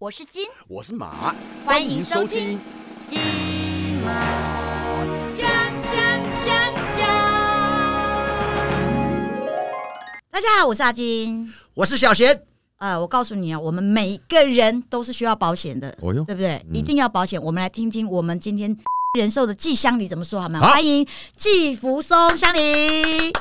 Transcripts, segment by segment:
我是金，我是马，欢迎收听。金马。大家好，我是阿金。我是小贤。呃，我告诉你啊，我们每个人都是需要保险的，哦对不对？嗯一定要保险。我们来听听我们今天人寿的季乡里怎么说好吗？好欢迎季福松乡里。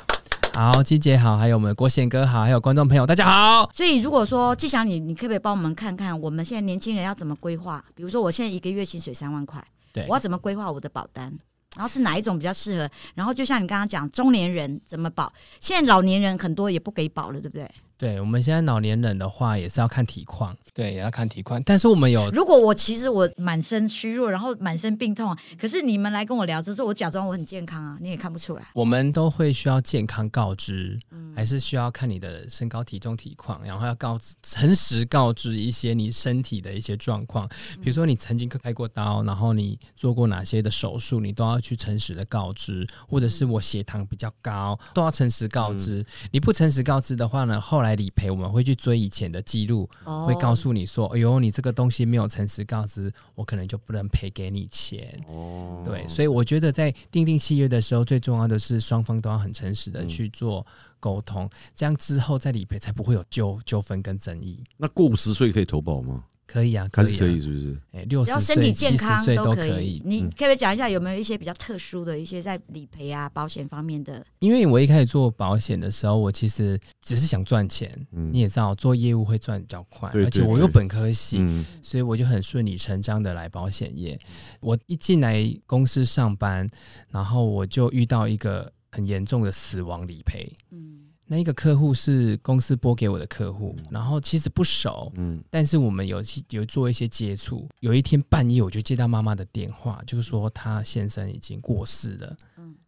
好，季姐好，还有我们郭宪哥好，还有观众朋友大家好。所以如果说季祥你，你可不可以帮我们看看我们现在年轻人要怎么规划？比如说我现在一个月薪水三万块，对我要怎么规划我的保单？然后是哪一种比较适合？然后就像你刚刚讲，中年人怎么保？现在老年人很多也不给保了，对不对？对，我们现在老年人的话也是要看体况，对，也要看体况。但是我们有如果我其实我满身虚弱，然后满身病痛，可是你们来跟我聊，就是我假装我很健康啊，你也看不出来。我们都会需要健康告知，嗯还是需要看你的身高、体重、体况，然后要告知诚实告知一些你身体的一些状况，比如说你曾经开过刀，然后你做过哪些的手术，你都要去诚实的告知，或者是我血糖比较高，都要诚实告知。你不诚实告知的话呢，后来理赔我们会去追以前的记录，哦会告诉你说，哎呦，你这个东西没有诚实告知，我可能就不能赔给你钱。哦，对，所以我觉得在订定契约的时候，最重要的是双方都要很诚实的去做沟通，这样之后再理赔才不会有纠纠纷跟争议。那过五十岁可以投保吗？可以啊，可以、啊，还是可以，是不是？哎，六只要十岁、身体健七十康岁都可可以。你嗯可不可以讲一下有没有一些比较特殊的一些在理赔啊、保险方面的？因为我一开始做保险的时候，我其实只是想赚钱。嗯你也知道，做业务会赚比较快，对而且我有本科系，嗯所以我就很顺理成章的来保险业。我一进来公司上班，然后我就遇到一个很严重的死亡理赔。嗯，那一个客户是公司拨给我的客户，然后其实不熟，嗯但是我们有有做一些接触。有一天半夜，我就接到妈妈的电话，就是说她先生已经过世了。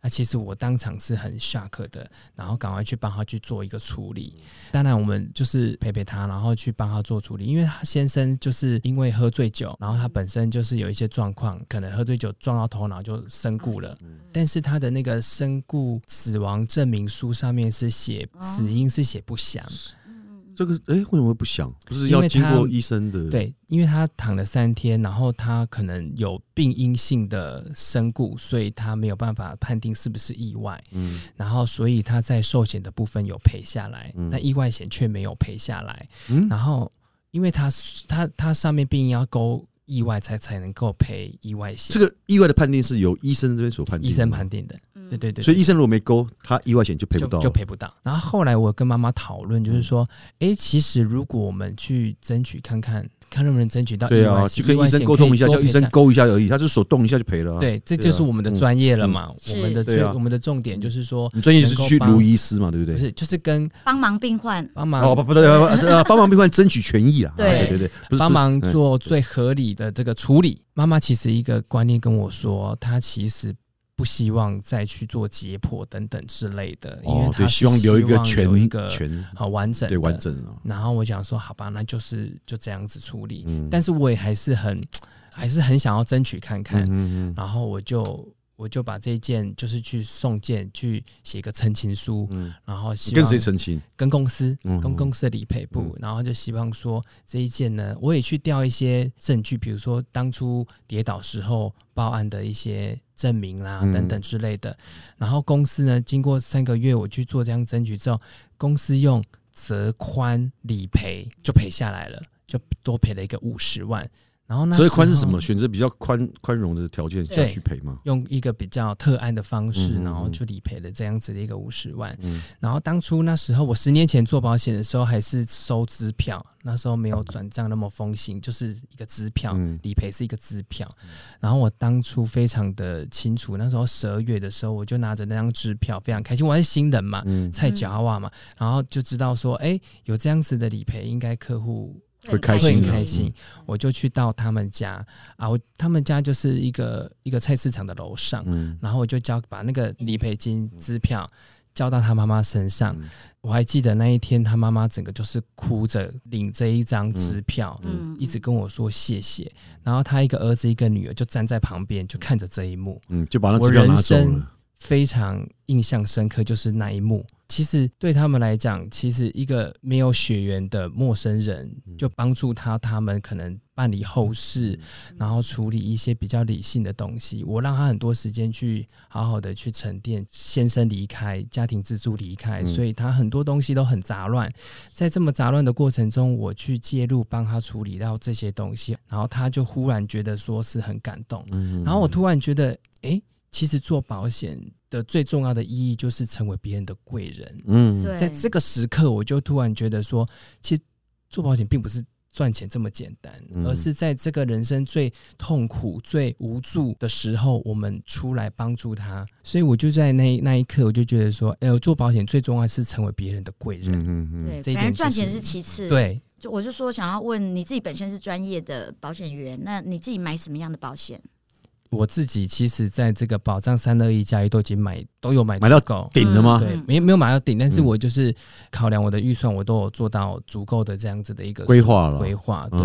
嗯那其实我当场是很 shock 的，然后赶快去帮他去做一个处理。当然，我们就是陪陪他，然后去帮他做处理，因为他先生就是因为喝醉酒，然后他本身就是有一些状况，可能喝醉酒撞到头脑就身故了。但是他的那个身故死亡证明书上面是写哦死因是写不详，这个哎，为什么会不想？不是要经过医生的？，对，因为他躺了三天，然后他可能有病因性的身故，所以他没有办法判定是不是意外，嗯然后所以他在寿险的部分有赔下来，嗯但意外险却没有赔下来。嗯，然后因为他他他上面病因要勾意外才才能够赔意外险，这个意外的判定是由医生这边所判定，医生判。定的，对对对，所以医生如果没勾，他意外险就赔不到，就赔不到。然后后来我跟妈妈讨论，就是说，哎，其实如果我们去争取看看，看能不能争取到意对啊，外险，就跟医生沟通一下，叫医生勾一下而已，他就手动一下就赔了啊。对，这就是我们的专业了嘛。是我们的对啊我们的重点就是说，你专业就是去能够帮卢医师嘛，对不对？不是就是跟帮忙病患。帮忙哦，不不对，帮忙病患争取权益啊对对对，不是帮忙做最合理的这个处理。妈妈其实一个观念跟我说，她其实不希望再去做解剖等等之类的，因为哦，对，她是希望留一个全一全个全好完整对完整啊。然后我想说，好吧，那就是就这样子处理。嗯但是我也还是很还是很想要争取看看，嗯嗯然后我就我就把这一件就是去送件，去写个澄清书，嗯，然后希跟谁澄清？跟公司，嗯跟公司的理赔部，然后就希望说这一件呢，我也去调一些证据，比如说当初跌倒时候报案的一些证明啦、嗯等等之类的。然后公司呢，经过三个月我去做这样争取之后，公司用责宽理赔就赔下来了，就多赔了一个五十万。然后那折宽是什么？选择比较宽宽容的条件下去赔吗？用一个比较特案的方式，然后就理赔了这样子的一个五十万。嗯然后当初那时候我十年前做保险的时候，还是收支票，那时候没有转账那么风行，就是一个支票，嗯理赔是一个支票。然后我当初非常的清楚，那时候十二月的时候，我就拿着那张支票，非常开心。我还是新人嘛，嗯，菜脚娃嘛，然后就知道说，哎，有这样子的理赔，应该客户会开心开心。我就去到他们家啊，我他们家就是一个一个菜市场的楼上，嗯然后我就交把那个理赔金支票交到他妈妈身上。嗯我还记得那一天，他妈妈整个就是哭着领这一张支票，嗯一直跟我说谢谢。然后他一个儿子一个女儿就站在旁边，就看着这一幕，嗯，就把那我支票拿走人生了。非常印象深刻，就是那一幕。其实对他们来讲，其实一个没有血缘的陌生人，就帮助他，他们可能办理后事，然后处理一些比较理性的东西。我让他很多时间去好好的去沉淀。先生离开，家庭支柱离开，所以他很多东西都很杂乱。在这么杂乱的过程中，我去介入帮他处理到这些东西，然后他就忽然觉得说是很感动。然后我突然觉得，哎。其实做保险的最重要的意义就是成为别人的贵人。嗯，对，在这个时刻，我就突然觉得说，其实做保险并不是赚钱这么简单，嗯而是在这个人生最痛苦、最无助的时候，我们出来帮助他。所以我就在那那一刻，我就觉得说，呃，做保险最重要是成为别人的贵人。嗯嗯对，这一反正点赚钱是其次。，对，就我就说想要问你自己本身是专业的保险员，那你自己买什么样的保险？我自己其实在这个保障三二一加一都已经买都有买买到足够。顶了吗？对嗯，没没有买到顶，但是嗯我就是考量我的预算，我都有做到足够的这样子的一个规划了规划。对，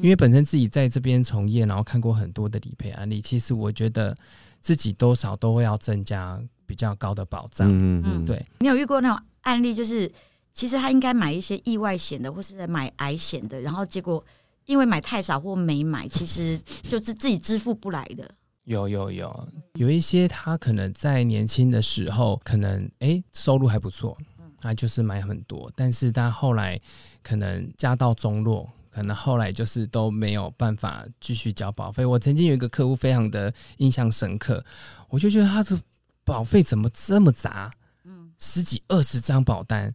因为本身自己在这边从业，然后看过很多的理赔案例，其实我觉得自己多少都会要增加比较高的保障。嗯嗯对，你有遇过那种案例，就是其实他应该买一些意外险的，或是买癌险的，然后结果因为买太少或没买，其实就是自己支付不来的。有有有，有一些他可能在年轻的时候，可能诶收入还不错，他就是买很多，但是他后来可能家道中落。可能后来就是都没有办法继续交保费。我曾经有一个客户非常的印象深刻，我就觉得他的保费怎么这么杂？嗯，十几二十张保单，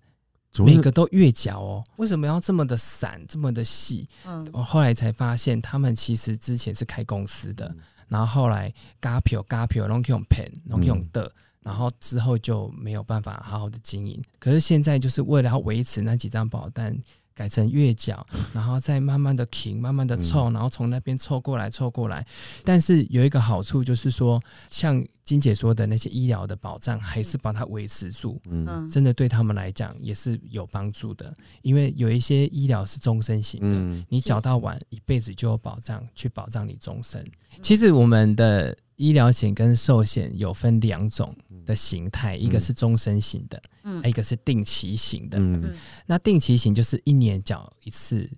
每个都月缴哦，为什么要这么的散，这么的细？嗯我后来才发现，他们其实之前是开公司的，然后后来嘎票嘎票拢用 pen 拢用的，然后之后就没有办法好好的经营。可是现在就是为了要维持那几张保单。改成月缴，然后再慢慢的停，慢慢的凑，然后从那边凑过来，凑过来。但是有一个好处就是说，像金姐说的那些医疗的保障，还是把它维持住。嗯嗯，真的对他们来讲也是有帮助的，因为有一些医疗是终身型的，嗯你缴到晚一辈子就有保障，去保障你终身。其实我们的医疗险跟寿险有分两种的形态，一个是终身型的，嗯一个是定期型的。嗯那定期型就是一年缴一次，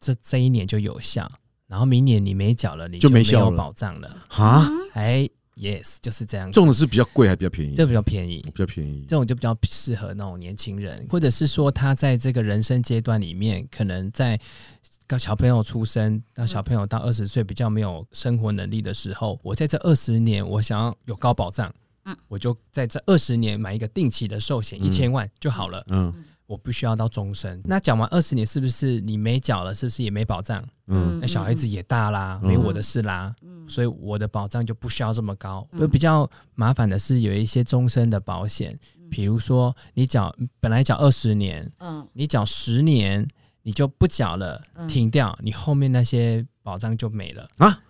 这这一年就有效，然后明年你没缴了，你就没有保障了。哈，哎，yes，就是这样子，重的是比较贵还比较便宜？这比较便宜。比较便宜这。种就比较适合那种年轻人，或者是说他在这个人生阶段里面，可能在到小朋友出生，到小朋友到二十岁比较没有生活能力的时候，我在这二十年，我想要有高保障，嗯我就在这二十年买一个定期的寿险，嗯一千万就好了，嗯我不需要到终身。那讲完二十年，是不是你没缴了？是不是也没保障？嗯那小孩子也大啦，嗯没我的事啦，嗯所以我的保障就不需要这么高。比较麻烦的是有一些终身的保险，比如说你缴本来缴二十年，嗯你缴十年，你就不缴了，嗯停掉，你后面那些保障就没了啊，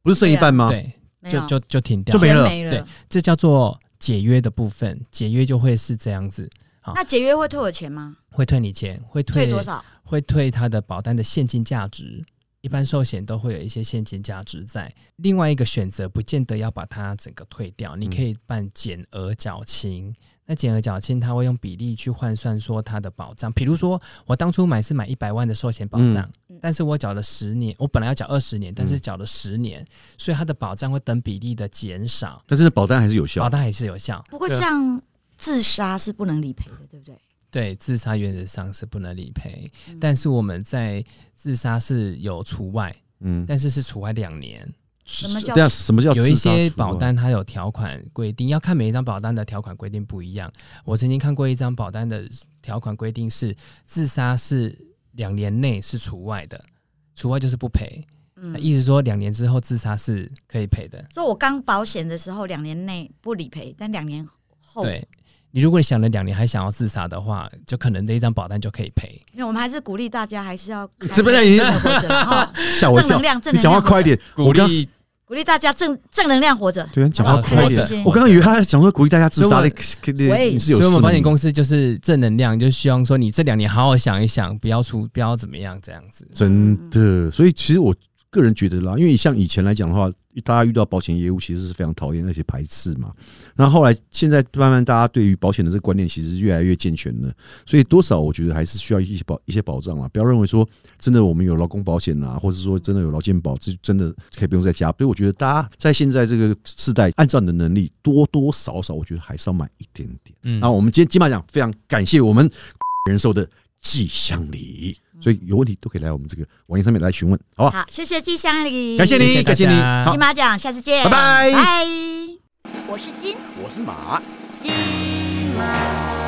不是剩一半吗？对，就就就停掉就，没了没了。对这叫做解约的部分，解约就会是这样子，好那解约会退我钱吗？会退你钱，会退退多少？会退他的保单的现金价值。一般寿险都会有一些现金价值在。另外一个选择，不见得要把它整个退掉，你可以办减额缴清。那减额缴清，它会用比例去换算说它的保障。比如说，我当初买是买一百万的寿险保障，嗯但是我缴了十年，我本来要缴二十年，但是缴了十年，所以它的保障会等比例的减少，但是保单还是有效保。单还是有效。不过像自杀是不能理赔的，对不对？对，自杀原则上是不能理赔，嗯但是我们在自杀是有除外，嗯，但是是除外两年。什么叫什么叫有一些保？单它有条款规定，要看每一张保单的条款规定不一样。我曾经看过一张保单的条款规定是自杀是两年内是除外的，除外就是不赔。嗯，意思说两年之后自杀是可以赔的。所以我刚保险的时候，两年内不理赔，但两年后，对你如果你想了两年还想要自杀的话，就可能这一张保单就可以赔。因为我们还是鼓励大家还是要这边已经活着，哈 吓我一跳正能！量，正你能量，讲话快一，点，鼓励鼓励大家正正能量活着。对啊，讲话啊快一点。我刚刚以为他讲说鼓励大家自杀的，喂你是有所以我们保险公司就是正能量，就希望说你这两年好好想一想，不要出，不要怎么样这样子。真的，所以其实我个人觉得啦，因为像以前来讲的话，大家遇到保险业务其实是非常讨厌而且排斥嘛。那后来现在慢慢大家对于保险的这个观念其实越来越健全了，所以多少我觉得还是需要一些保一些保障啊，不要认为说真的我们有劳工保险啊，或者说真的有劳健保，这真的可以不用再加。所以我觉得大家在现在这个时代，按照你的能力多多少少，我觉得还是要买一点点。嗯那我们今天金马奖非常感谢我们人寿的季香里，所以有问题都可以来我们这个网页上面来询问，好不好？好，谢谢季香里，感谢你，感谢你，金，马奖，下次见，拜拜拜。我是金我是马。金。